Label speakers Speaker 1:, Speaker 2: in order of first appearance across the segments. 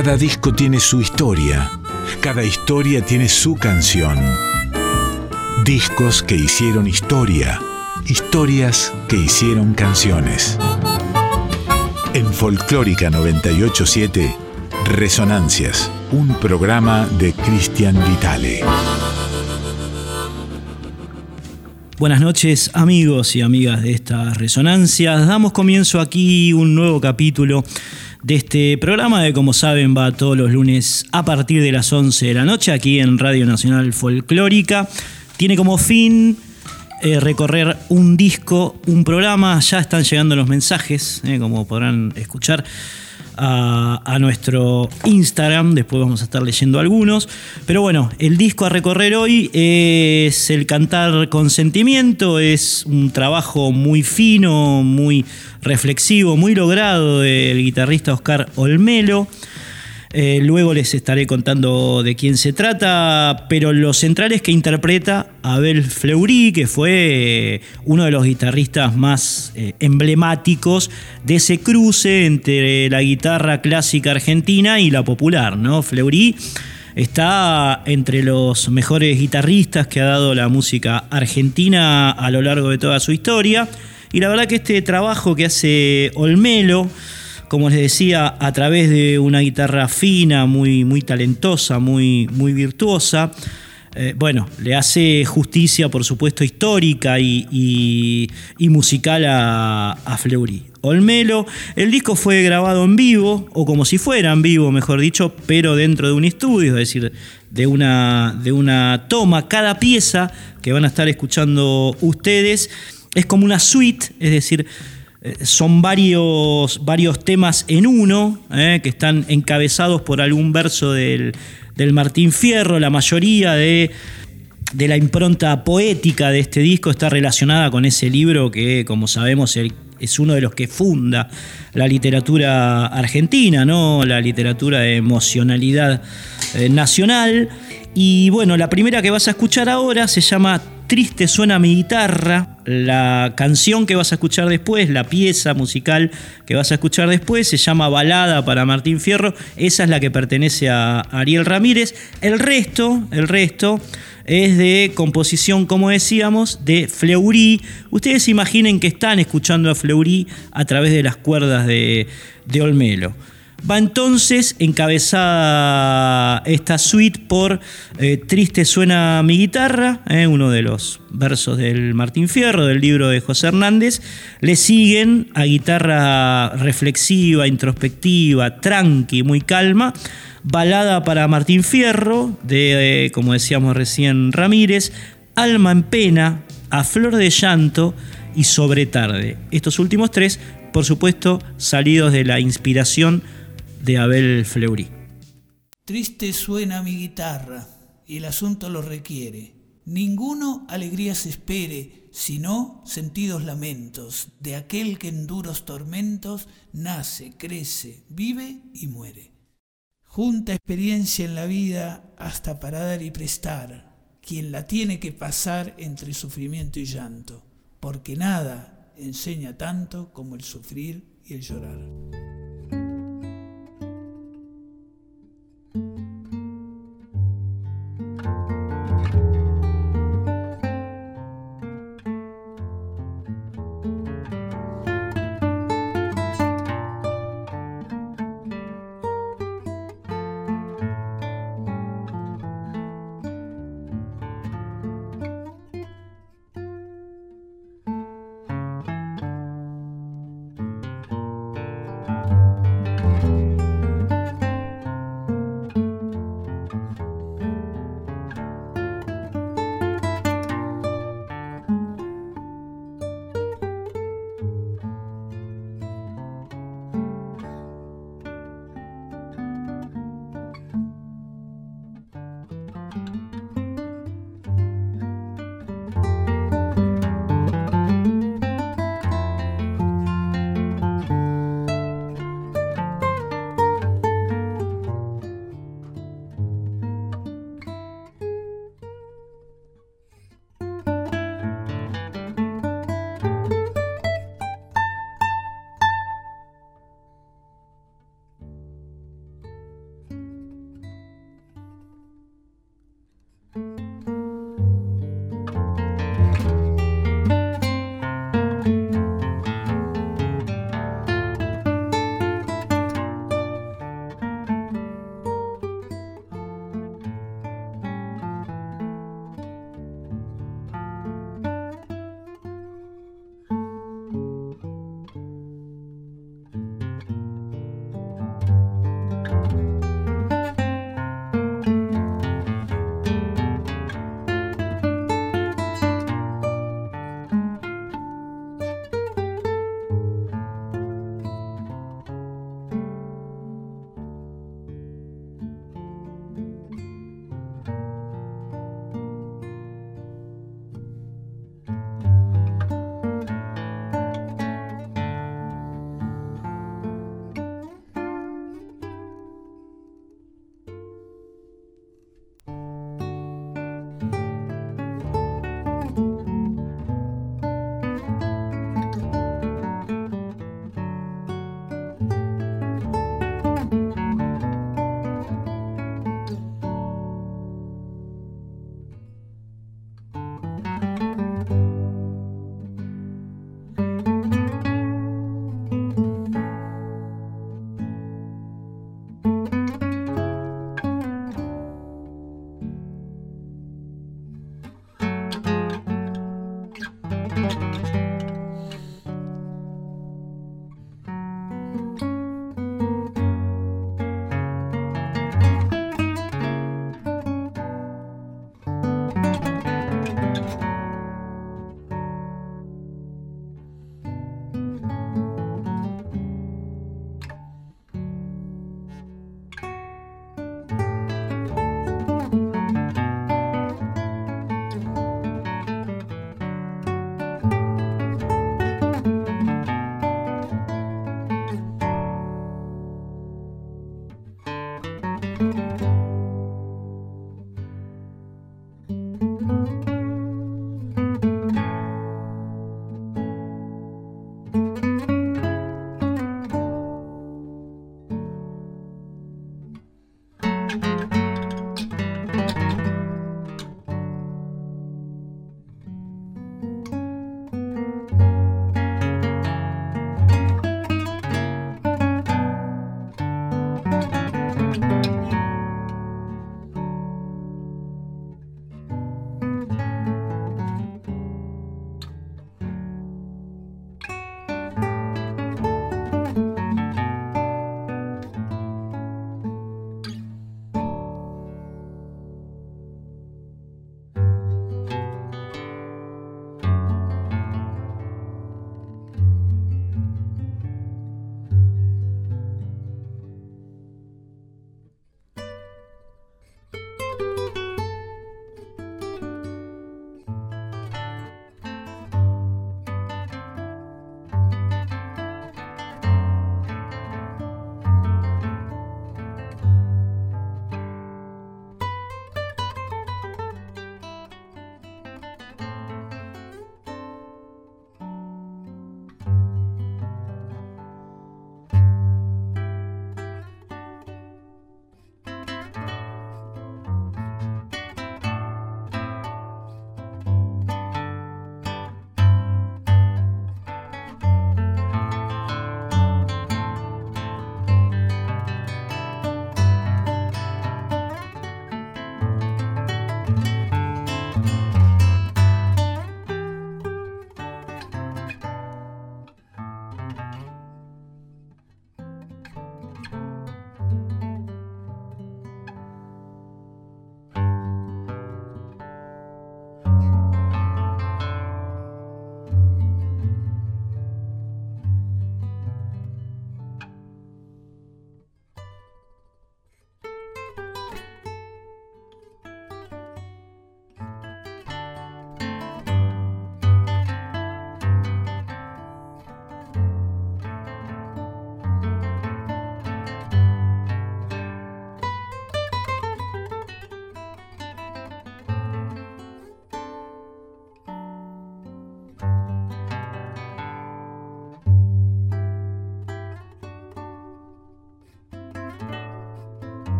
Speaker 1: Cada disco tiene su historia, cada historia tiene su canción. Discos que hicieron historia, historias que hicieron canciones. En Folclórica 987, Resonancias, un programa de Cristian Vitale.
Speaker 2: Buenas noches amigos y amigas de estas resonancias. Damos comienzo aquí un nuevo capítulo de este programa que como saben va todos los lunes a partir de las 11 de la noche aquí en Radio Nacional Folclórica. Tiene como fin eh, recorrer un disco, un programa. Ya están llegando los mensajes, eh, como podrán escuchar a, nuestro Instagram, después vamos a estar leyendo algunos. Pero bueno, el disco a recorrer hoy es el Cantar con Sentimiento, es un trabajo muy fino, muy reflexivo, muy logrado del guitarrista Oscar Olmelo. Eh, luego les estaré contando de quién se trata, pero lo central es que interpreta Abel Fleury, que fue eh, uno de los guitarristas más eh, emblemáticos de ese cruce entre la guitarra clásica argentina y la popular. ¿no? Fleury está entre los mejores guitarristas que ha dado la música argentina a lo largo de toda su historia. Y la verdad que este trabajo que hace Olmelo, como les decía, a través de una guitarra fina, muy, muy talentosa, muy, muy virtuosa. Eh, bueno, le hace justicia, por supuesto, histórica y, musical a, a, Fleury. Olmelo, el disco fue grabado en vivo, o como si fuera en vivo, mejor dicho, pero dentro de un estudio, es decir, de una, de una toma. Cada pieza que van a estar escuchando ustedes es como una suite, es decir, son varios, varios temas en uno, eh, que están encabezados por algún verso del, Martín Fierro, la mayoría de, la impronta poética de este disco está relacionada con ese libro que, como sabemos, es uno de los que funda la literatura argentina, ¿no? la literatura de emocionalidad eh, nacional. Y bueno, la primera que vas a escuchar ahora se llama Triste suena mi guitarra. La canción que vas a escuchar después, la pieza musical que vas a escuchar después, se llama Balada para Martín Fierro. Esa es la que pertenece a Ariel Ramírez. El resto, el resto es de composición, como decíamos, de Fleury. Ustedes imaginen que están escuchando a Fleury a través de las cuerdas de, de Olmelo. Va entonces encabezada esta suite por eh, Triste suena mi guitarra, eh, uno de los versos del Martín Fierro, del libro de José Hernández. Le siguen a guitarra reflexiva, introspectiva, tranqui, muy calma. Balada para Martín Fierro, de, eh, como decíamos recién, Ramírez. Alma en pena, a flor de llanto y sobre tarde. Estos últimos tres, por supuesto, salidos de la inspiración de Abel Fleury.
Speaker 3: Triste suena mi guitarra y el asunto lo requiere. Ninguno alegrías espere, sino sentidos lamentos de aquel que en duros tormentos nace, crece, vive y muere. Junta experiencia en la vida hasta para dar y prestar, quien la tiene que pasar entre sufrimiento y llanto, porque nada enseña tanto como el sufrir y el llorar.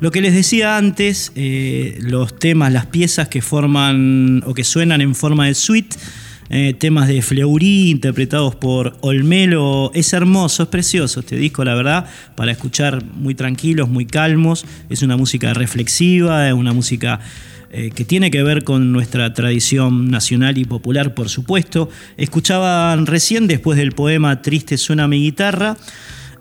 Speaker 2: Lo que les decía antes, eh, los temas, las piezas que forman o que suenan en forma de suite, eh, temas de Fleury interpretados por Olmelo, es hermoso, es precioso este disco, la verdad, para escuchar muy tranquilos, muy calmos, es una música reflexiva, es una música eh, que tiene que ver con nuestra tradición nacional y popular, por supuesto. Escuchaban recién, después del poema Triste suena mi guitarra,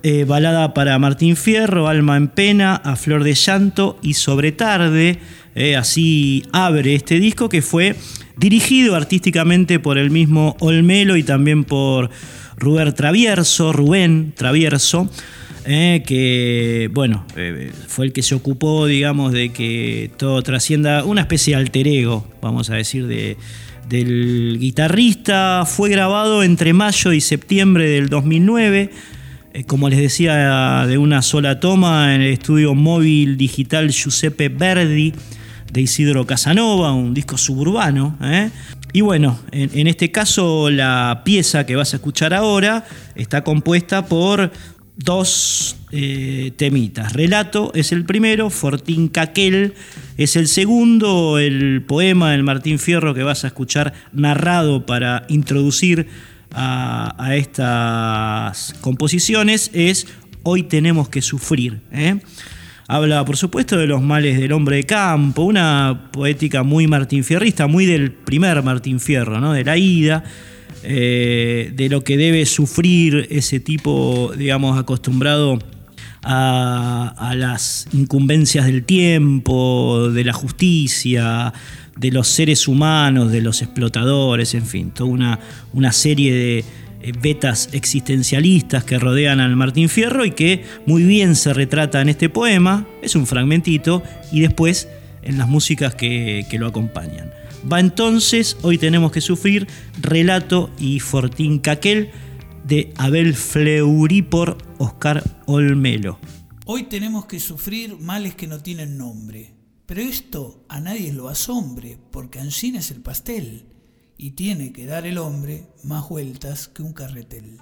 Speaker 2: eh, balada para Martín Fierro, Alma en Pena, A Flor de Llanto y Sobre Tarde. Eh, así abre este disco que fue dirigido artísticamente por el mismo Olmelo y también por Rubén Travierso, Rubén Travierso. Eh, que bueno, fue el que se ocupó, digamos, de que todo trascienda una especie de alter ego, vamos a decir, de, del guitarrista. Fue grabado entre mayo y septiembre del 2009 eh, como les decía, de una sola toma en el estudio móvil digital Giuseppe Verdi de Isidro Casanova, un disco suburbano. ¿eh? Y bueno, en, este caso la pieza que vas a escuchar ahora está compuesta por dos eh, temitas. Relato es el primero, Fortín Caquel es el segundo, el poema del Martín Fierro que vas a escuchar narrado para introducir a, estas composiciones es Hoy tenemos que sufrir. ¿eh? Habla, por supuesto, de los males del hombre de campo, una poética muy Martín Fierrista, muy del primer Martín Fierro, ¿no? de la ida, eh, de lo que debe sufrir ese tipo, digamos, acostumbrado a, las incumbencias del tiempo, de la justicia, de los seres humanos, de los explotadores, en fin, toda una, una serie de eh, vetas existencialistas que rodean al Martín Fierro y que muy bien se retrata en este poema, es un fragmentito, y después en las músicas que, lo acompañan. Va entonces, hoy tenemos que sufrir, Relato y Fortín Caquel de Abel Fleury por Oscar Olmelo.
Speaker 3: Hoy tenemos que sufrir males que no tienen nombre pero esto a nadie lo asombre, porque Ancina es el pastel y tiene que dar el hombre más vueltas que un carretel.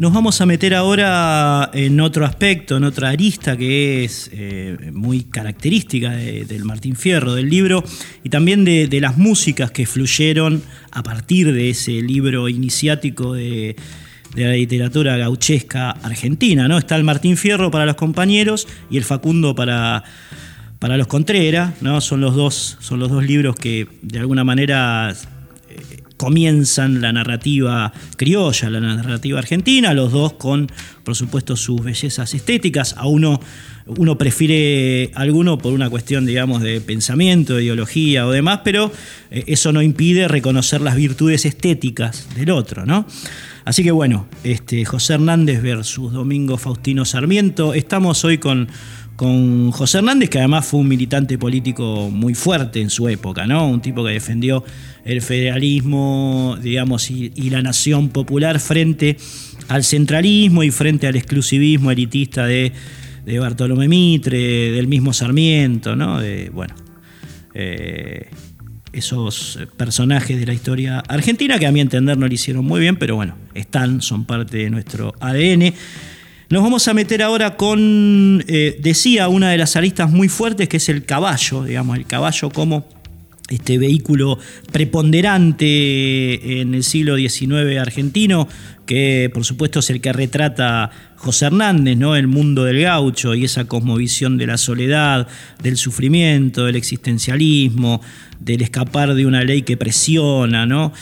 Speaker 2: Nos vamos a meter ahora en otro aspecto, en otra arista que es eh, muy característica del Martín Fierro, del libro, y también de, las músicas que fluyeron a partir de ese libro iniciático de, la literatura gauchesca argentina. ¿no? Está el Martín Fierro para los compañeros y el Facundo para, para los Contreras. ¿no? Son, son los dos libros que de alguna manera comienzan la narrativa criolla, la narrativa argentina, los dos con, por supuesto, sus bellezas estéticas. A uno, uno prefiere alguno por una cuestión, digamos, de pensamiento, de ideología o demás, pero eh, eso no impide reconocer las virtudes estéticas del otro, ¿no? Así que bueno, este, José Hernández versus Domingo Faustino Sarmiento. Estamos hoy con con José Hernández, que además fue un militante político muy fuerte en su época, ¿no? Un tipo que defendió el federalismo, digamos, y, la nación popular frente al centralismo y frente al exclusivismo elitista de, Bartolomé Mitre, del mismo Sarmiento, ¿no? De, bueno, eh, esos personajes de la historia argentina que a mi entender no lo hicieron muy bien, pero bueno, están, son parte de nuestro ADN. Nos vamos a meter ahora con, eh, decía, una de las aristas muy fuertes que es el caballo, digamos, el caballo como este vehículo preponderante en el siglo XIX argentino, que por supuesto es el que retrata José Hernández, ¿no? El mundo del gaucho y esa cosmovisión de la soledad, del sufrimiento, del existencialismo, del escapar de una ley que presiona, ¿no?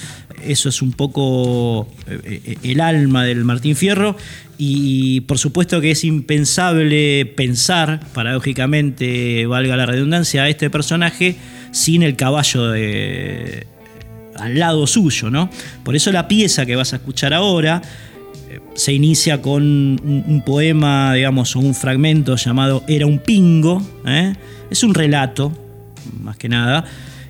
Speaker 2: Eso es un poco eh, eh, el alma del Martín Fierro y por supuesto que es impensable pensar, paradójicamente, valga la redundancia, a este personaje sin el caballo al lado suyo, ¿no? Por eso la pieza que vas a escuchar ahora eh, se inicia con un, poema, digamos, o un fragmento llamado Era un pingo, ¿eh? es un relato, más que nada,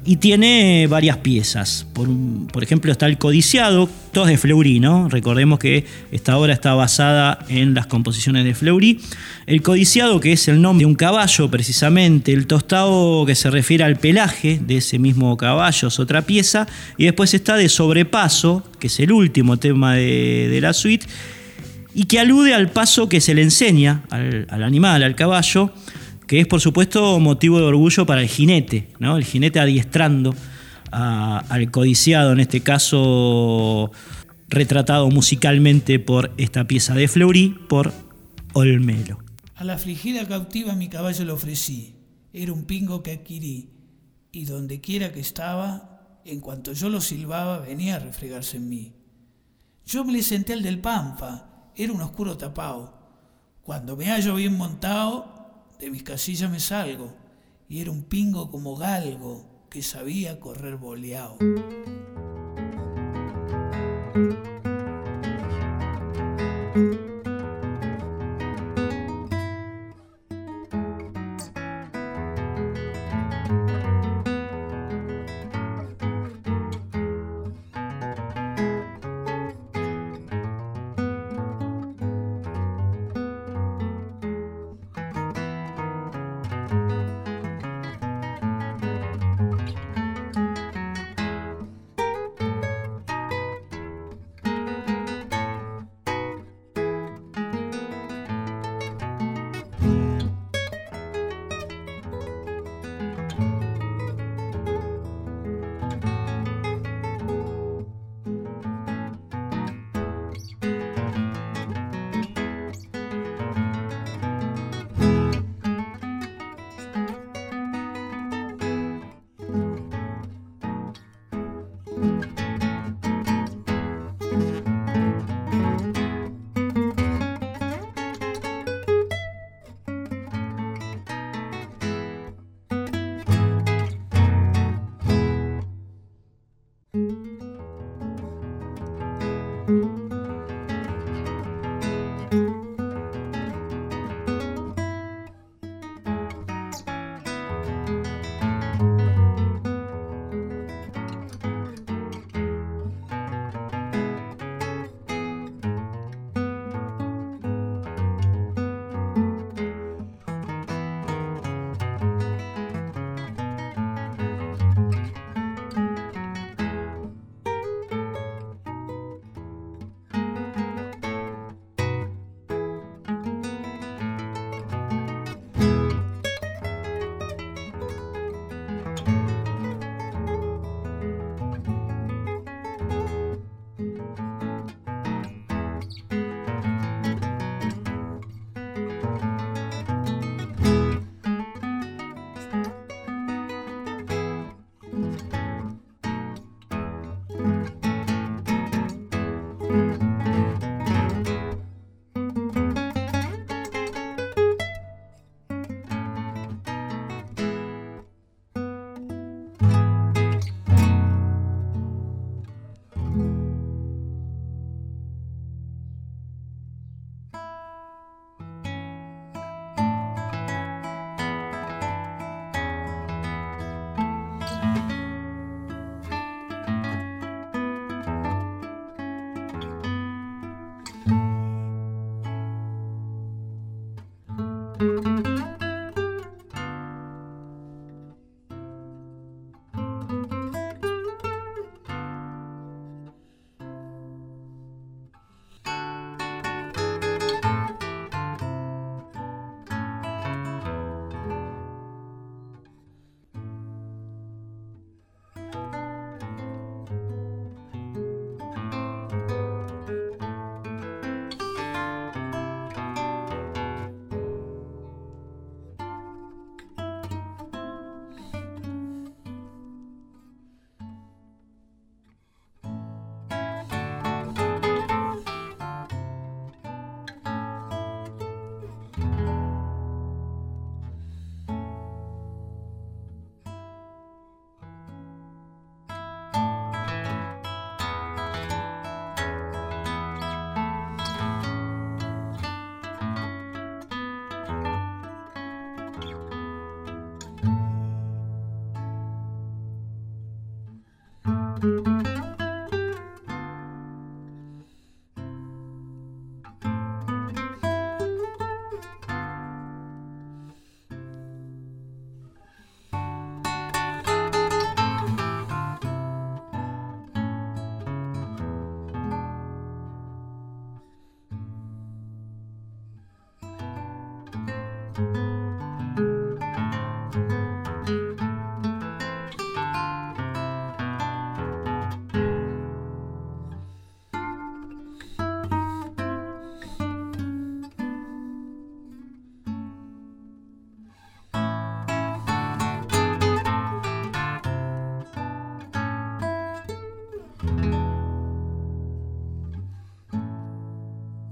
Speaker 2: y tiene varias piezas. Por, ejemplo, está el codiciado, todo de Fleury, ¿no? Recordemos que esta obra está basada en las composiciones de Fleury. El codiciado, que es el nombre de un caballo, precisamente. El tostado, que se refiere al pelaje de ese mismo caballo, es otra pieza. Y después está de sobrepaso, que es el último tema de, la suite, y que alude al paso que se le enseña al animal, al caballo que es por supuesto motivo de orgullo para el jinete, ¿no? el jinete adiestrando al codiciado, en este caso retratado musicalmente por esta pieza de Fleury, por Olmelo.
Speaker 3: A la afligida cautiva mi caballo le ofrecí, era un pingo que adquirí, y donde quiera que estaba, en cuanto yo lo silbaba, venía a refregarse en mí. Yo me le senté al del Pampa, era un oscuro tapao. Cuando me hallo bien montado, de mis casillas me salgo, y era un pingo como galgo que sabía correr boleado.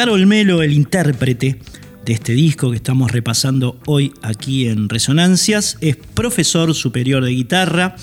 Speaker 2: Oscar Olmelo, el intérprete de este disco que estamos repasando hoy aquí en Resonancias, es profesor superior de guitarra,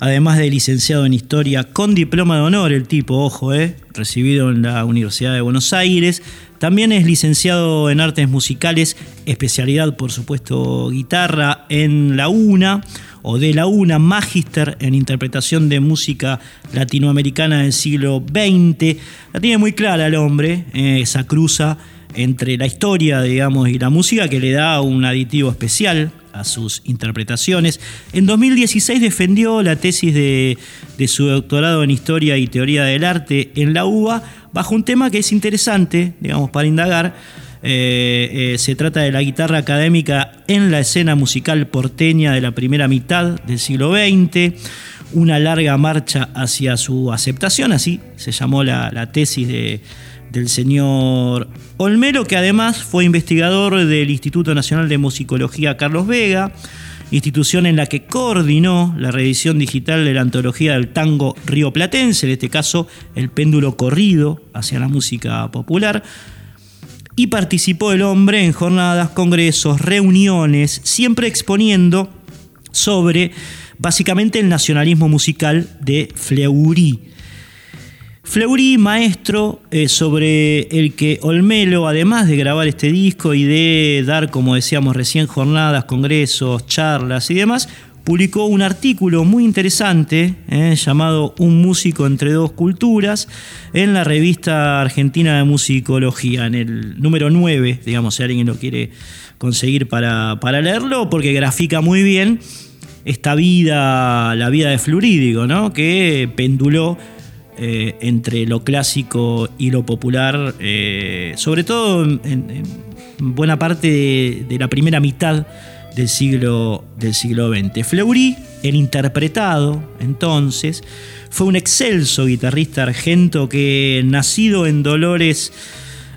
Speaker 2: además de licenciado en historia con diploma de honor, el tipo, ojo, eh, recibido en la Universidad de Buenos Aires. También es licenciado en artes musicales, especialidad por supuesto guitarra en la UNA o de la UNA, Magister en interpretación de música latinoamericana del siglo XX. La tiene muy clara el hombre, eh, esa cruza entre la historia, digamos, y la música que le da un aditivo especial a sus interpretaciones. En 2016 defendió la tesis de, de, su doctorado en Historia y Teoría del Arte en la UBA bajo un tema que es interesante, digamos, para indagar, eh, eh, se trata de la guitarra académica en la escena musical porteña de la primera mitad del siglo XX, una larga marcha hacia su aceptación, así se llamó la, tesis del señor Olmero, que además fue investigador del Instituto Nacional de Musicología Carlos Vega, institución en la que coordinó la reedición digital de la antología del tango rioplatense, en este caso el péndulo corrido hacia la música popular. Y participó el hombre en jornadas, congresos, reuniones, siempre exponiendo sobre básicamente el nacionalismo musical de Fleury. Fleury, maestro eh, sobre el que Olmelo, además de grabar este disco y de dar, como decíamos recién, jornadas, congresos, charlas y demás, publicó un artículo muy interesante eh, llamado Un músico entre dos culturas en la revista argentina de musicología, en el número 9, digamos, si alguien lo quiere conseguir para, para leerlo, porque grafica muy bien esta vida, la vida de Flurídico, ¿no? que penduló eh, entre lo clásico y lo popular, eh, sobre todo en, buena parte de, la primera mitad del siglo, del siglo XX. Fleury, el interpretado entonces, fue un excelso guitarrista argento que, nacido en Dolores,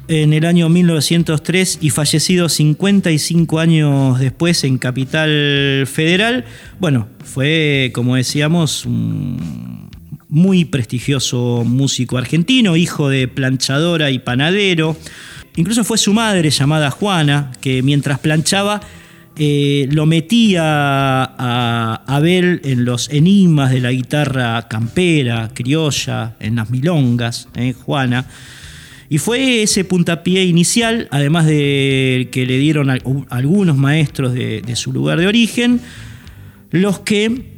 Speaker 2: en el año 1903 y fallecido 55 años después en Capital Federal. Bueno, fue, como decíamos, un muy prestigioso músico argentino, hijo de planchadora y panadero. Incluso fue su madre llamada Juana, que mientras planchaba eh, lo metía a Abel en los enigmas de la guitarra campera, criolla, en las milongas, eh, Juana. Y fue ese puntapié inicial, además de que le dieron algunos maestros de, su lugar de origen, los que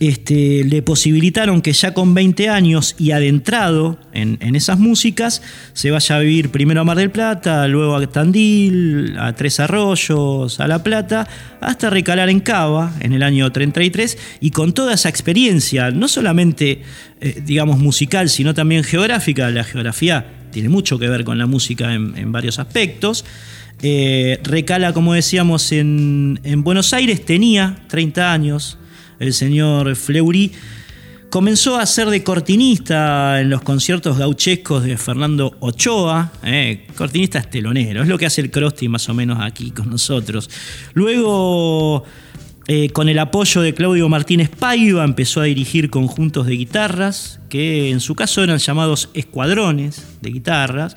Speaker 2: este, le posibilitaron que ya con 20 años y adentrado en, esas músicas, se vaya a vivir primero a Mar del Plata, luego a Tandil, a Tres Arroyos, a La Plata, hasta recalar en Cava en el año 33 y con toda esa experiencia, no solamente eh, digamos musical, sino también geográfica, la geografía tiene mucho que ver con la música en, varios aspectos. Eh, recala, como decíamos, en, Buenos Aires, tenía 30 años, el señor Fleury. Comenzó a ser de cortinista en los conciertos gauchescos de Fernando Ochoa, eh, cortinista estelonero, es lo que hace el Crosti más o menos aquí con nosotros. Luego eh, con el apoyo de Claudio Martínez Paiva empezó a dirigir conjuntos de guitarras, que en su caso eran llamados escuadrones de guitarras,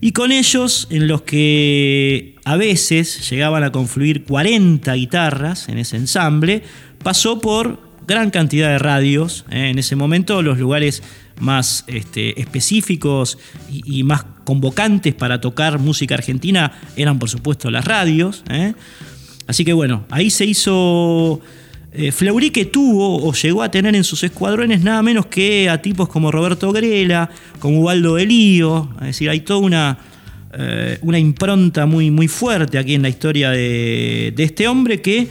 Speaker 2: y con ellos en los que a veces llegaban a confluir 40 guitarras en ese ensamble, pasó por gran cantidad de radios. Eh, en ese momento los lugares más este, específicos y, más convocantes para tocar música argentina eran por supuesto las radios. Eh. Así que bueno, ahí se hizo... Eh, que tuvo o llegó a tener en sus escuadrones nada menos que a tipos como Roberto Grela, como Ubaldo de Lío, es decir, hay toda una, eh, una impronta muy, muy fuerte aquí en la historia de, este hombre que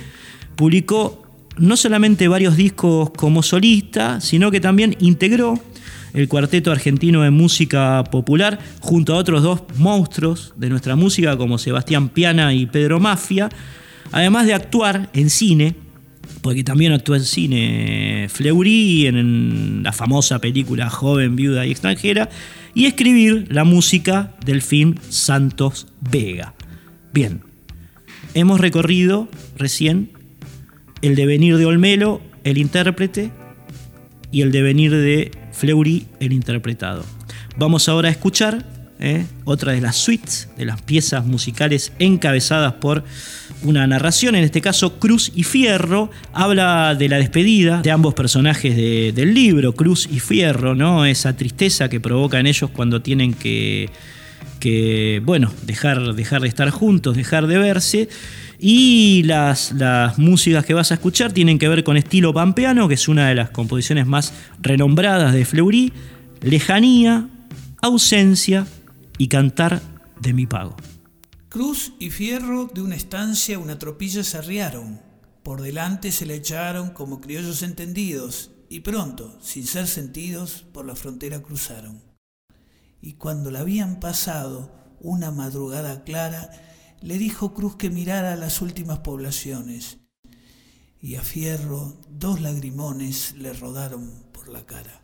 Speaker 2: publicó no solamente varios discos como solista, sino que también integró el Cuarteto Argentino de Música Popular junto a otros dos monstruos de nuestra música como Sebastián Piana y Pedro Mafia, Además de actuar en cine, porque también actuó en cine Fleury, en la famosa película Joven, Viuda y Extranjera, y escribir la música del film Santos Vega. Bien, hemos recorrido recién el devenir de Olmelo, el intérprete, y el devenir de Fleury, el interpretado. Vamos ahora a escuchar ¿eh? otra de las suites, de las piezas musicales encabezadas por una narración, en este caso Cruz y Fierro, habla de la despedida de ambos personajes del libro, Cruz y Fierro, ¿no? esa tristeza que provoca en ellos cuando tienen que, que bueno, dejar, dejar de estar juntos, dejar de verse. Y las, las, músicas que vas a escuchar tienen que ver con estilo pampeano, que es una de las composiciones más renombradas de Fleury, lejanía, ausencia y cantar de mi pago.
Speaker 3: Cruz y Fierro de una estancia una tropilla se arriaron. Por delante se le echaron como criollos entendidos y pronto, sin ser sentidos, por la frontera cruzaron. Y cuando la habían pasado una madrugada clara, le dijo Cruz que mirara las últimas poblaciones y a Fierro dos lagrimones le rodaron por la cara.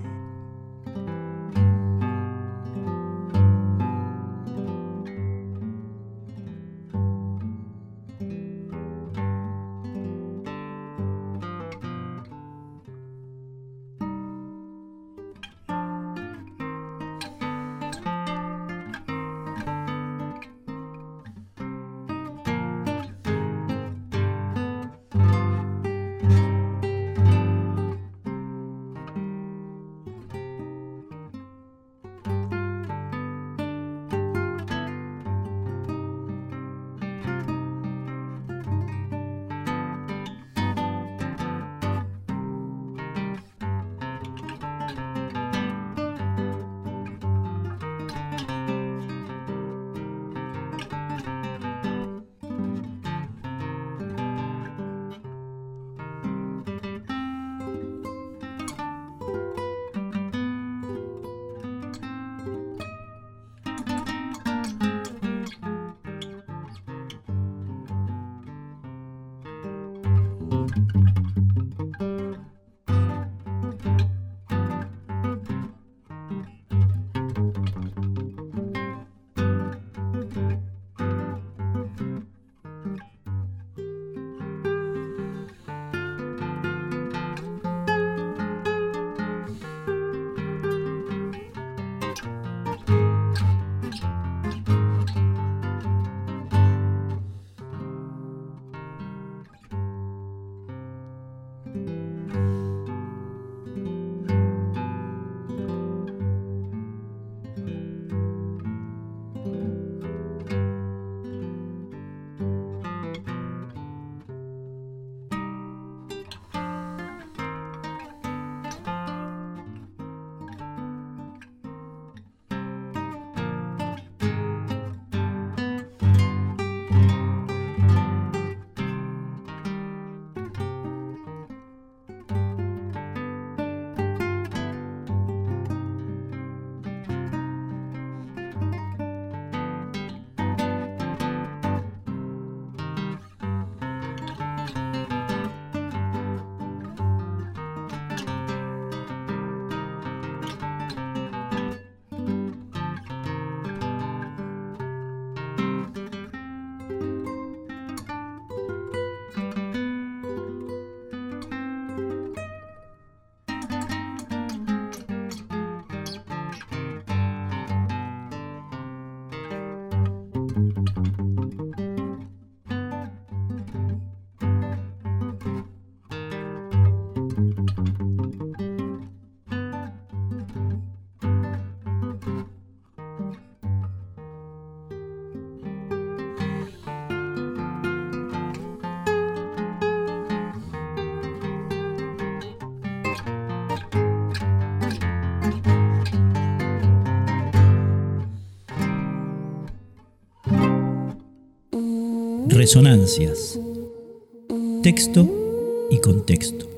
Speaker 2: Resonancias. Texto y contexto.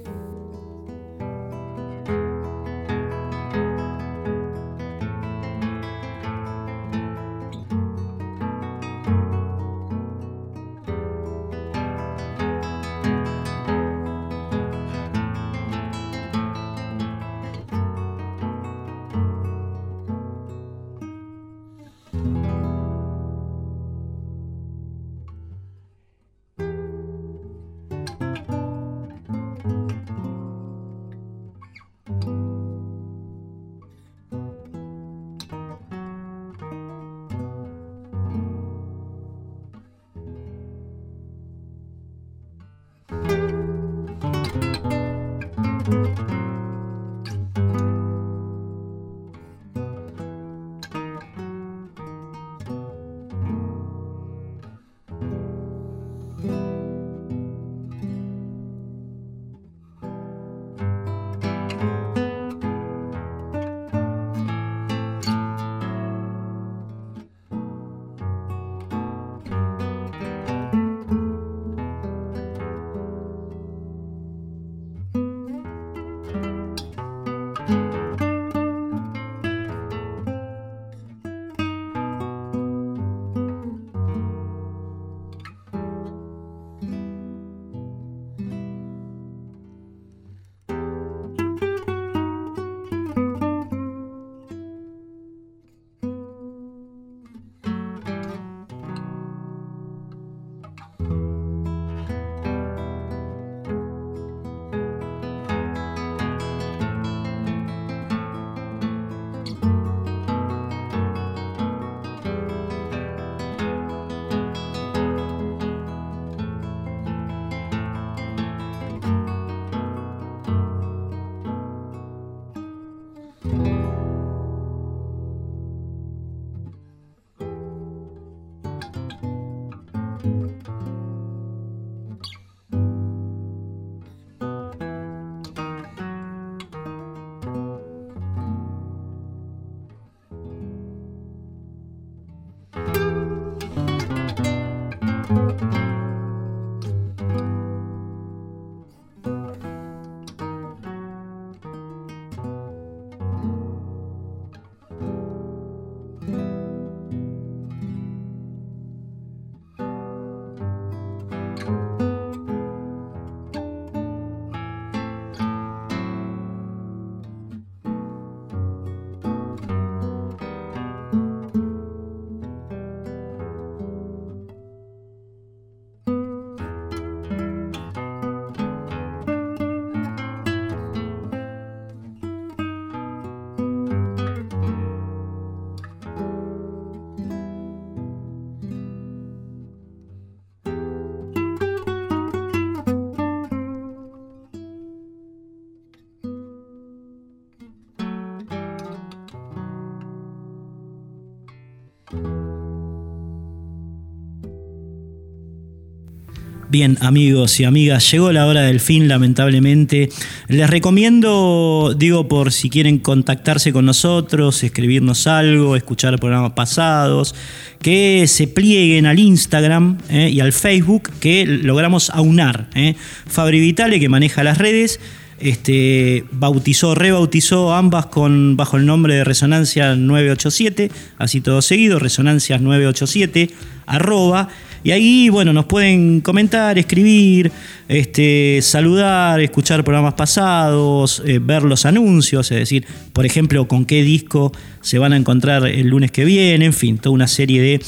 Speaker 2: Bien, amigos y amigas, llegó la hora del fin, lamentablemente. Les recomiendo, digo, por si quieren contactarse con nosotros, escribirnos algo, escuchar programas pasados, que se plieguen al Instagram eh, y al Facebook, que logramos aunar. Eh. Fabri Vitale, que maneja las redes, este, bautizó, rebautizó ambas con, bajo el nombre de Resonancia 987, así todo seguido, Resonancias 987, arroba. Y ahí, bueno, nos pueden comentar, escribir, este, saludar, escuchar programas pasados, eh, ver los anuncios, es decir, por ejemplo, con qué disco se van a encontrar el lunes que viene, en fin, toda una serie de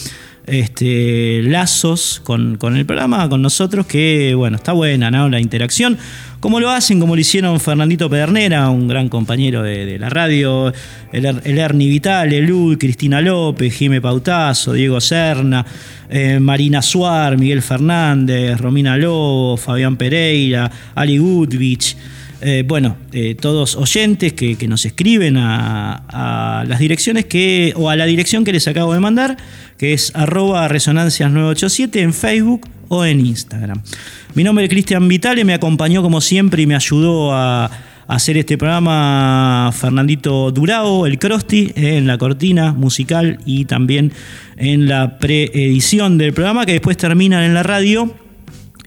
Speaker 2: este, lazos con, el programa, con nosotros, que bueno, está buena, ¿no? La interacción. Como lo hacen, como lo hicieron Fernandito Pedernera, un gran compañero de, la radio, el, el Ernie Vital, Elul, Cristina López, Jime Pautazo, Diego Serna, eh, Marina Suar, Miguel Fernández, Romina Lobo, Fabián Pereira, Ali Goodwich. Eh, bueno, eh, todos oyentes que, nos escriben a, las direcciones que, o a la dirección que les acabo de mandar, que es arroba resonancias987 en Facebook o en Instagram. Mi nombre es Cristian Vitale, me acompañó como siempre y me ayudó a, hacer este programa Fernandito Durao, el Crosti, eh, en la cortina musical y también en la preedición del programa que después terminan en la radio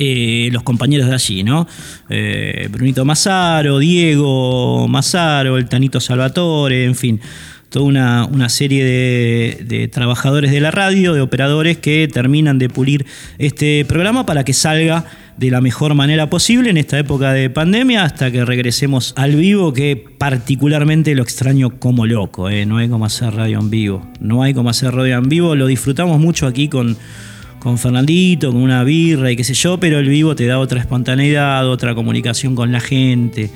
Speaker 2: eh, los compañeros de allí, ¿no? Eh, Brunito Mazaro, Diego Mazaro, el Tanito Salvatore, en fin, toda una, serie de, trabajadores de la radio, de operadores que terminan de pulir este programa para que salga de la mejor manera posible en esta época de pandemia hasta que regresemos al vivo, que particularmente lo extraño como loco, ¿eh? no hay como hacer radio en vivo, no hay como hacer radio en vivo, lo disfrutamos mucho aquí con con Fernandito, con una birra y qué sé yo, pero el vivo te da otra espontaneidad, otra comunicación con la gente.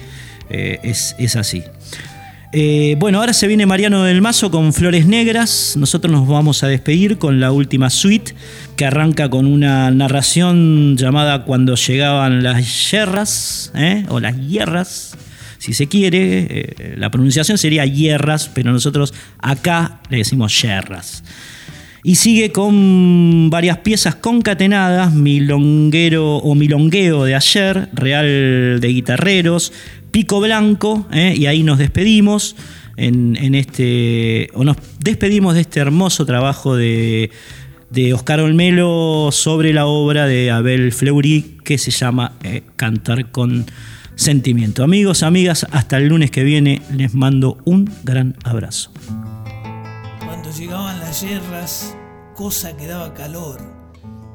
Speaker 2: Eh, es, así. Eh, bueno, ahora se viene Mariano del Mazo con Flores Negras. Nosotros nos vamos a despedir con la última suite que arranca con una narración llamada Cuando llegaban las yerras, ¿eh? o las hierras, si se quiere. la pronunciación sería hierras, pero nosotros acá le decimos yerras. Y sigue con varias piezas concatenadas, Milonguero o Milongueo de ayer, Real de Guitarreros, Pico Blanco, ¿eh? y ahí nos despedimos. En, este, o nos despedimos de este hermoso trabajo de, Oscar Olmelo sobre la obra de Abel Fleury que se llama eh, Cantar con Sentimiento. Amigos, amigas, hasta el lunes que viene les mando un gran abrazo
Speaker 3: llegaban las yerras, cosa que daba calor,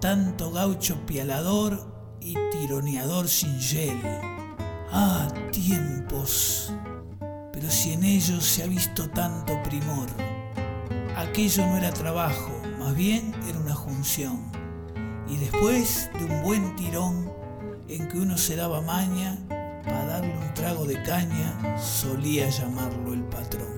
Speaker 3: tanto gaucho pialador y tironeador sin gel. Ah, tiempos, pero si en ellos se ha visto tanto primor. Aquello no era trabajo, más bien era una junción. Y después de un buen tirón en que uno se daba maña, para darle un trago de caña, solía llamarlo el patrón.